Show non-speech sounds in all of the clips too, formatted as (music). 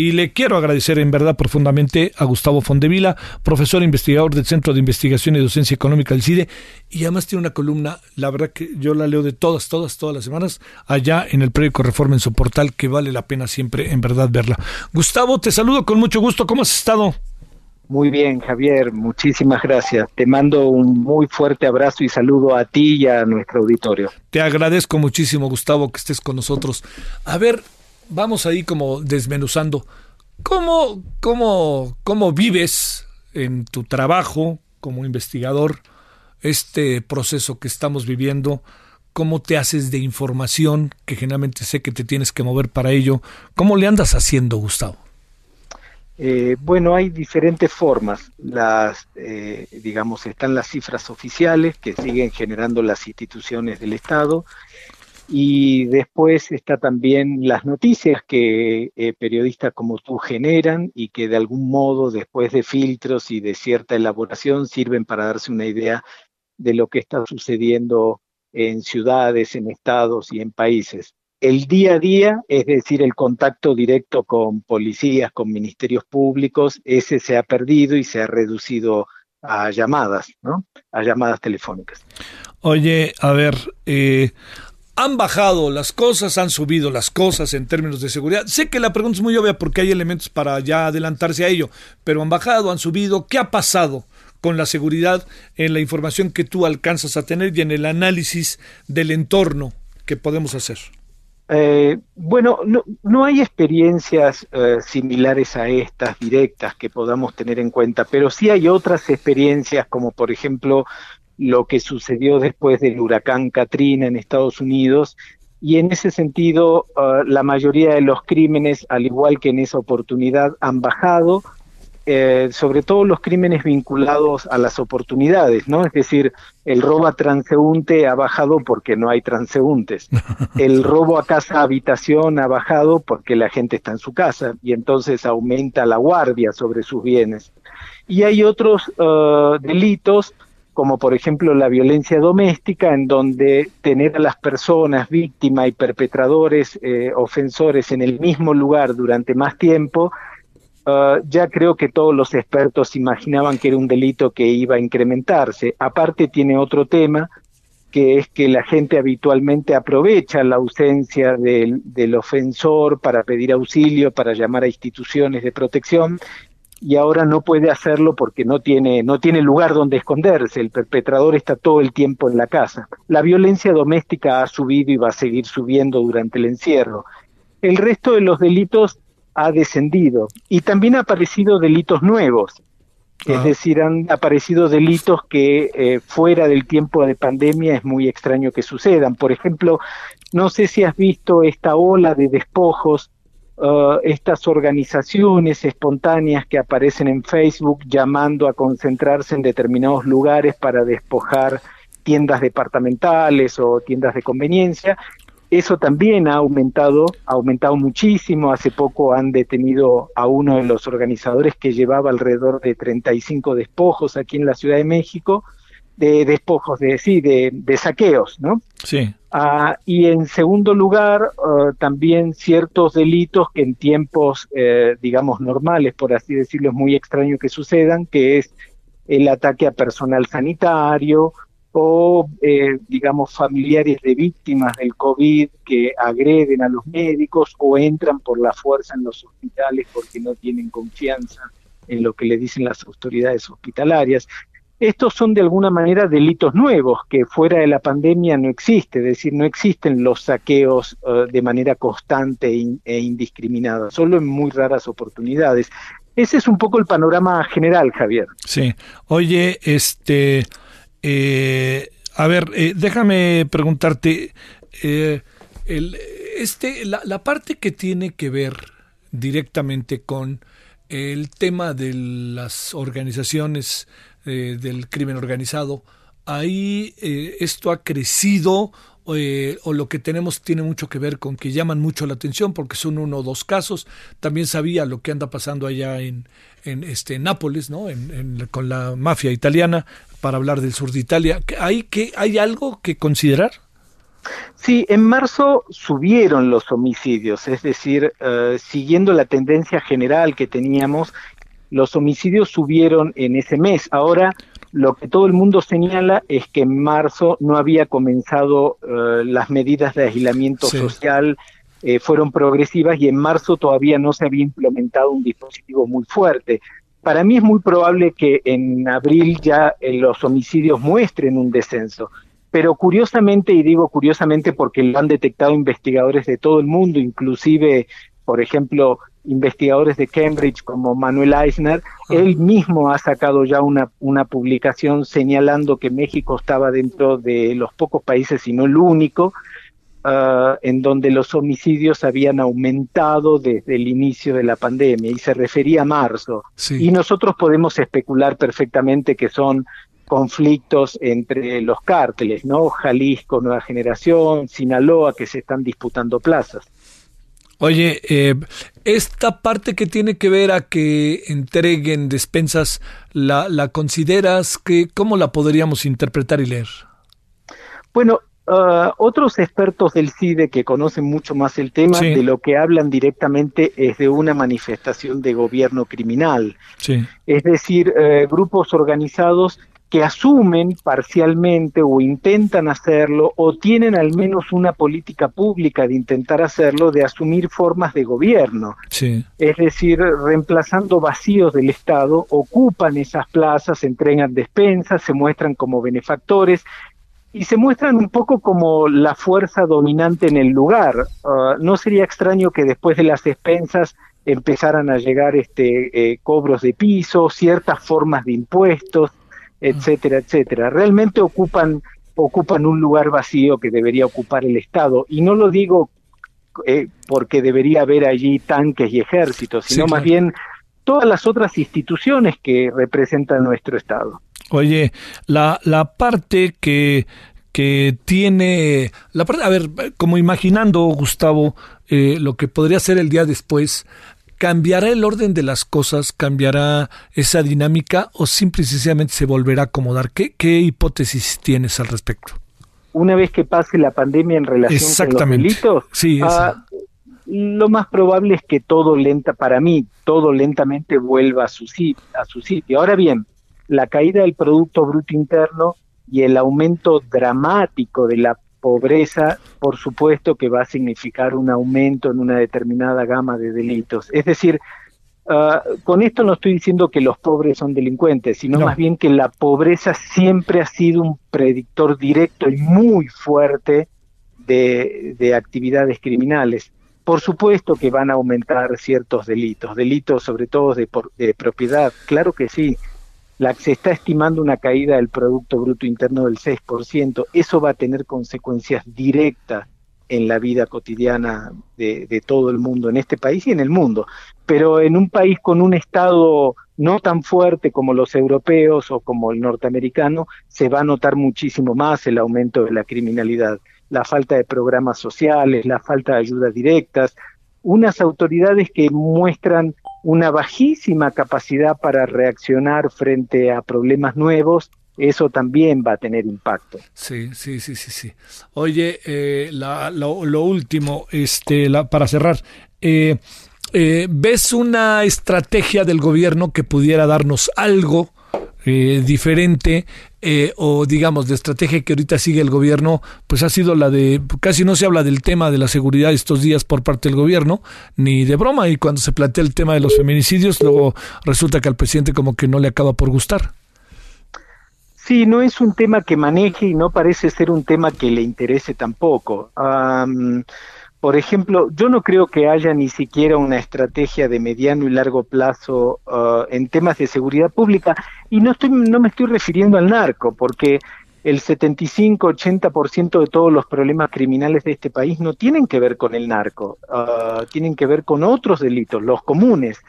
Y le quiero agradecer en verdad profundamente a Gustavo Fondevila, profesor e investigador del Centro de Investigación y Docencia Económica del CIDE, y además tiene una columna, la verdad que yo la leo de todas, todas, todas las semanas, allá en el periódico Reforma en su portal, que vale la pena siempre en verdad verla. Gustavo, te saludo con mucho gusto, ¿cómo has estado? Muy bien, Javier, muchísimas gracias. Te mando un muy fuerte abrazo y saludo a ti y a nuestro auditorio. Te agradezco muchísimo, Gustavo, que estés con nosotros. A ver, vamos ahí como desmenuzando. ¿Cómo, cómo, cómo vives en tu trabajo como investigador este proceso que estamos viviendo? ¿Cómo te haces de información, que generalmente sé que te tienes que mover para ello? ¿Cómo le andas haciendo, Gustavo? Eh, bueno, hay diferentes formas. Las, eh, digamos, están las cifras oficiales que siguen generando las instituciones del Estado y después está también las noticias que eh, periodistas como tú generan y que de algún modo, después de filtros y de cierta elaboración, sirven para darse una idea de lo que está sucediendo en ciudades, en estados y en países el día a día, es decir, el contacto directo con policías, con ministerios públicos, ese se ha perdido y se ha reducido a llamadas, ¿no? A llamadas telefónicas. Oye, a ver, eh, han bajado las cosas, han subido las cosas en términos de seguridad. Sé que la pregunta es muy obvia porque hay elementos para ya adelantarse a ello, pero han bajado, han subido. ¿Qué ha pasado con la seguridad en la información que tú alcanzas a tener y en el análisis del entorno que podemos hacer? Eh, bueno, no, no, hay experiencias eh, similares a estas directas que podamos tener en cuenta, pero sí hay otras experiencias como por ejemplo lo que sucedió después del huracán Katrina en Estados Unidos y en ese sentido eh, la mayoría de los crímenes, al igual que en esa oportunidad, han bajado eh, sobre todo los crímenes vinculados a las oportunidades, ¿no? Es decir, el robo a transeúnte ha bajado porque no hay transeúntes. (laughs) El robo a casa habitación ha bajado porque la gente está en su casa y entonces aumenta la guardia sobre sus bienes. Y hay otros uh, delitos como por ejemplo la violencia doméstica, en donde tener a las personas víctimas y perpetradores, eh, ofensores en el mismo lugar durante más tiempo, Ah, ya creo que todos los expertos imaginaban que era un delito que iba a incrementarse. Aparte tiene otro tema, que es que la gente habitualmente aprovecha la ausencia del, del ofensor para pedir auxilio, para llamar a instituciones de protección y ahora no puede hacerlo porque no tiene, no tiene lugar donde esconderse. El perpetrador está todo el tiempo en la casa. La violencia doméstica ha subido y va a seguir subiendo durante el encierro. El resto de los delitos ha descendido y también han aparecido delitos nuevos. Es Ah. decir, han aparecido delitos que eh, fuera del tiempo de pandemia es muy extraño que sucedan. Por ejemplo, no sé si has visto esta ola de despojos, uh, estas organizaciones espontáneas que aparecen en Facebook llamando a concentrarse en determinados lugares para despojar tiendas departamentales o tiendas de conveniencia. Eso también ha aumentado, ha aumentado muchísimo. Hace poco han detenido a uno de los organizadores que llevaba alrededor de 35 despojos aquí en la Ciudad de México, de despojos de sí, de, de saqueos, ¿no? Sí. Ah, y en segundo lugar, ah, también ciertos delitos que en tiempos, eh, digamos, normales, por así decirlo, es muy extraño que sucedan, que es el ataque a personal sanitario o, eh, digamos, familiares de víctimas del COVID que agreden a los médicos o entran por la fuerza en los hospitales porque no tienen confianza en lo que le dicen las autoridades hospitalarias. Estos son de alguna manera delitos nuevos que fuera de la pandemia no existe, es decir, no existen los saqueos uh, de manera constante e, e, indiscriminada, solo en muy raras oportunidades. Ese es un poco el panorama general, Javier. Sí. Oye, este, eh, a ver, eh, déjame preguntarte, eh, el, este, la parte que tiene que ver directamente con el tema de las organizaciones eh, del crimen organizado, ahí eh, esto ha crecido eh, o lo que tenemos tiene mucho que ver con que llaman mucho la atención porque son uno o dos casos. También sabía lo que anda pasando allá en, en este Nápoles, ¿no? En, con la mafia italiana, para hablar del sur de Italia. ¿Hay, que, ¿Hay algo que considerar? Sí, en marzo subieron los homicidios, es decir, eh, siguiendo la tendencia general que teníamos, los homicidios subieron en ese mes. Ahora, lo que todo el mundo señala es que en marzo no había comenzado eh, las medidas de aislamiento social, eh, fueron progresivas y en marzo todavía no se había implementado un dispositivo muy fuerte. Para mí es muy probable que en abril ya los homicidios muestren un descenso. Pero curiosamente, y digo curiosamente porque lo han detectado investigadores de todo el mundo, inclusive, por ejemplo, investigadores de Cambridge como Manuel Eisner, él mismo ha sacado ya una, una publicación señalando que México estaba dentro de los pocos países, y no el único, uh, en donde los homicidios habían aumentado desde el inicio de la pandemia y se refería a marzo. Y nosotros podemos especular perfectamente que son conflictos entre los cárteles, ¿no? Jalisco, Nueva Generación, Sinaloa, que se están disputando plazas. Oye, eh, esta parte que tiene que ver a que entreguen despensas, ¿la, la consideras que cómo la podríamos interpretar y leer? Bueno, uh, otros expertos del CIDE que conocen mucho más el tema, de lo que hablan directamente es de una manifestación de gobierno criminal. Sí. Es decir, uh, grupos organizados que asumen parcialmente o intentan hacerlo o tienen al menos una política pública de intentar hacerlo, de asumir formas de gobierno. Sí. Es decir, reemplazando vacíos del Estado, ocupan esas plazas, entregan despensas, se muestran como benefactores y se muestran un poco como la fuerza dominante en el lugar. Uh, no sería extraño que después de las despensas empezaran a llegar este eh, cobros de piso, ciertas formas de impuestos, etcétera, etcétera. Realmente ocupan, ocupan un lugar vacío que debería ocupar el Estado. Y no lo digo eh, porque debería haber allí tanques y ejércitos, sino más bien todas las otras instituciones que representan nuestro Estado. Oye, la, la parte que, que tiene, la parte, a ver, como imaginando, Gustavo, eh, lo que podría ser el día después, ¿Cambiará el orden de las cosas? ¿Cambiará esa dinámica? ¿O simple y sencillamente se volverá a acomodar? ¿Qué, qué hipótesis tienes al respecto? Una vez que pase la pandemia en relación con los delitos, sí, ah, lo más probable es que todo lenta, para mí, todo lentamente vuelva a su, a su sitio. Ahora bien, la caída del Producto Bruto Interno y el aumento dramático de la pobreza, por supuesto que va a significar un aumento en una determinada gama de delitos. Es decir, ah, con esto no estoy diciendo que los pobres son delincuentes, sino más bien que la pobreza siempre ha sido un predictor directo y muy fuerte de, de actividades criminales. Por supuesto que van a aumentar ciertos delitos, delitos sobre todo de, de propiedad, claro que sí, la, se está estimando una caída del Producto Bruto Interno del 6%. Eso va a tener consecuencias directas en la vida cotidiana de, de, todo el mundo, en este país y en el mundo. Pero en un país con un Estado no tan fuerte como los europeos o como el norteamericano, se va a notar muchísimo más el aumento de la criminalidad, la falta de programas sociales, la falta de ayudas directas, unas autoridades que muestran una bajísima capacidad para reaccionar frente a problemas nuevos, eso también va a tener impacto. Sí, sí, sí, sí, sí. Oye, eh, lo, último, este, la, para cerrar, eh, eh, ¿ves una estrategia del gobierno que pudiera darnos algo diferente eh, o digamos de estrategia que ahorita sigue el gobierno, pues ha sido la de, casi no se habla del tema de la seguridad estos días por parte del gobierno, ni de broma, y cuando se plantea el tema de los feminicidios, luego resulta que al presidente como que no le acaba por gustar. Sí, no es un tema que maneje y no parece ser un tema que le interese tampoco. Por ejemplo, yo no creo que haya ni siquiera una estrategia de mediano y largo plazo uh, en temas de seguridad pública y no estoy no me estoy refiriendo al narco porque el 75-80% de todos los problemas criminales de este país no tienen que ver con el narco, ah, tienen que ver con otros delitos, los comunes.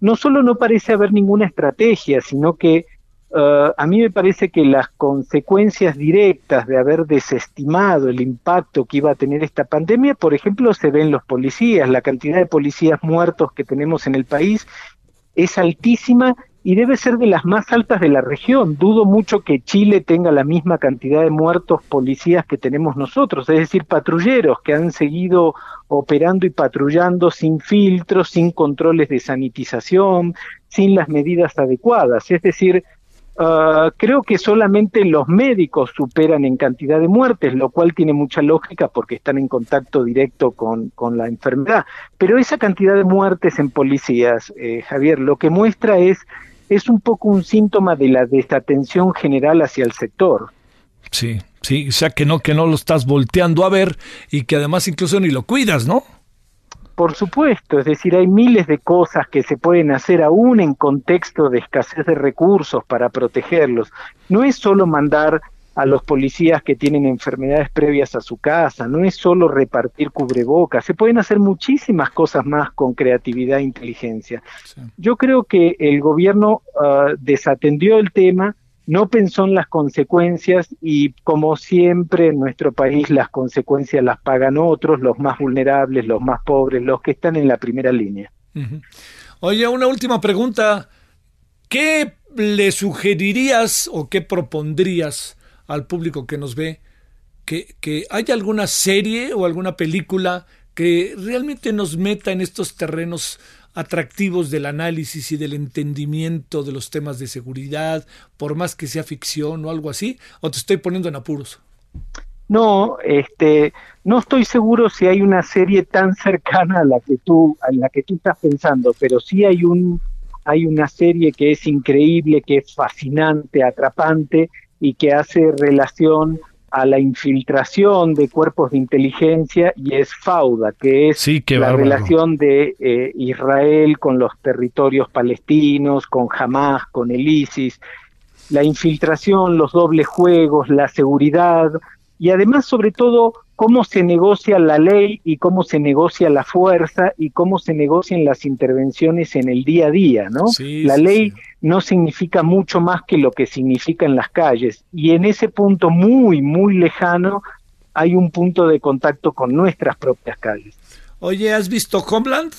No solo no parece haber ninguna estrategia, sino que ah, a mí me parece que las consecuencias directas de haber desestimado el impacto que iba a tener esta pandemia, por ejemplo, se ven los policías, la cantidad de policías muertos que tenemos en el país es altísima y debe ser de las más altas de la región. Dudo mucho que Chile tenga la misma cantidad de muertos policías que tenemos nosotros, es decir, patrulleros que han seguido operando y patrullando sin filtros, sin controles de sanitización, sin las medidas adecuadas. Es decir, Ah, creo que solamente los médicos superan en cantidad de muertes, lo cual tiene mucha lógica porque están en contacto directo con, con la enfermedad. Pero esa cantidad de muertes en policías, eh, Javier, lo que muestra es, es un poco un síntoma de la desatención general hacia el sector. Sí, sí, o sea que no, que no lo estás volteando a ver y que además incluso ni lo cuidas, ¿no? Por supuesto, es decir, hay miles de cosas que se pueden hacer aún en contexto de escasez de recursos para protegerlos. No es solo mandar a los policías que tienen enfermedades previas a su casa, no es solo repartir cubrebocas, se pueden hacer muchísimas cosas más con creatividad e inteligencia. Yo creo que el gobierno ah, desatendió el tema, no pensó en las consecuencias y como siempre en nuestro país las consecuencias las pagan otros, los más vulnerables, los más pobres, los que están en la primera línea. Oye, una última pregunta. ¿Qué le sugerirías o qué propondrías al público que nos ve? Que, que haya alguna serie o alguna película que realmente nos meta en estos terrenos atractivos del análisis y del entendimiento de los temas de seguridad, por más que sea ficción o algo así, o te estoy poniendo en apuros? No, este, no estoy seguro si hay una serie tan cercana a la que tú, a la que tú estás pensando, pero sí hay un, hay una serie que es increíble, que es fascinante, atrapante y que hace relación a la infiltración de cuerpos de inteligencia y es Fauda, que es la relación de eh, Israel con los territorios palestinos, con Hamas, con el ISIS, la infiltración, los dobles juegos, la seguridad y además sobre todo cómo se negocia la ley y cómo se negocia la fuerza y cómo se negocian las intervenciones en el día a día, ¿no? la ley no significa mucho más que lo que significa en las calles y en ese punto muy, muy lejano hay un punto de contacto con nuestras propias calles. Oye, ¿has visto Homeland?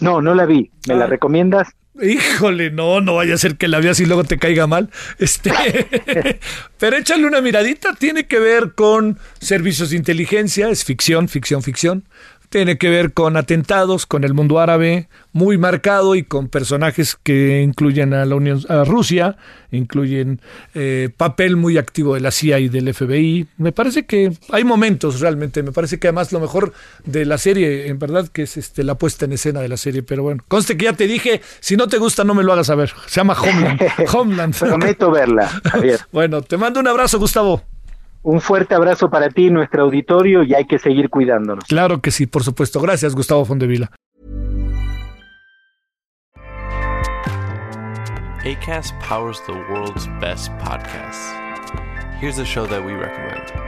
No, no la vi. ¿Me la ah. recomiendas? Híjole, no, no vaya a ser que la veas y luego te caiga mal. Este, (laughs) pero échale una miradita, tiene que ver con servicios de inteligencia, es ficción, ficción, ficción tiene que ver con atentados, con el mundo árabe, muy marcado y con personajes que incluyen a la Unión a Rusia, incluyen eh, papel muy activo de la CIA y del FBI. Me parece que hay momentos realmente, me parece que además lo mejor de la serie, en verdad, que es este la puesta en escena de la serie, pero bueno, conste que ya te dije, si no te gusta no me lo hagas saber. Se llama Homeland. (laughs) Homeland. Prometo verla, Javier. (laughs) bueno, te mando un abrazo, Gustavo. Un fuerte abrazo para ti, nuestro auditorio, y hay que seguir cuidándonos. Claro que sí, por supuesto. Gracias, Gustavo Fondevila. ACAST powers the world's best podcasts. Here's a show that we recommend.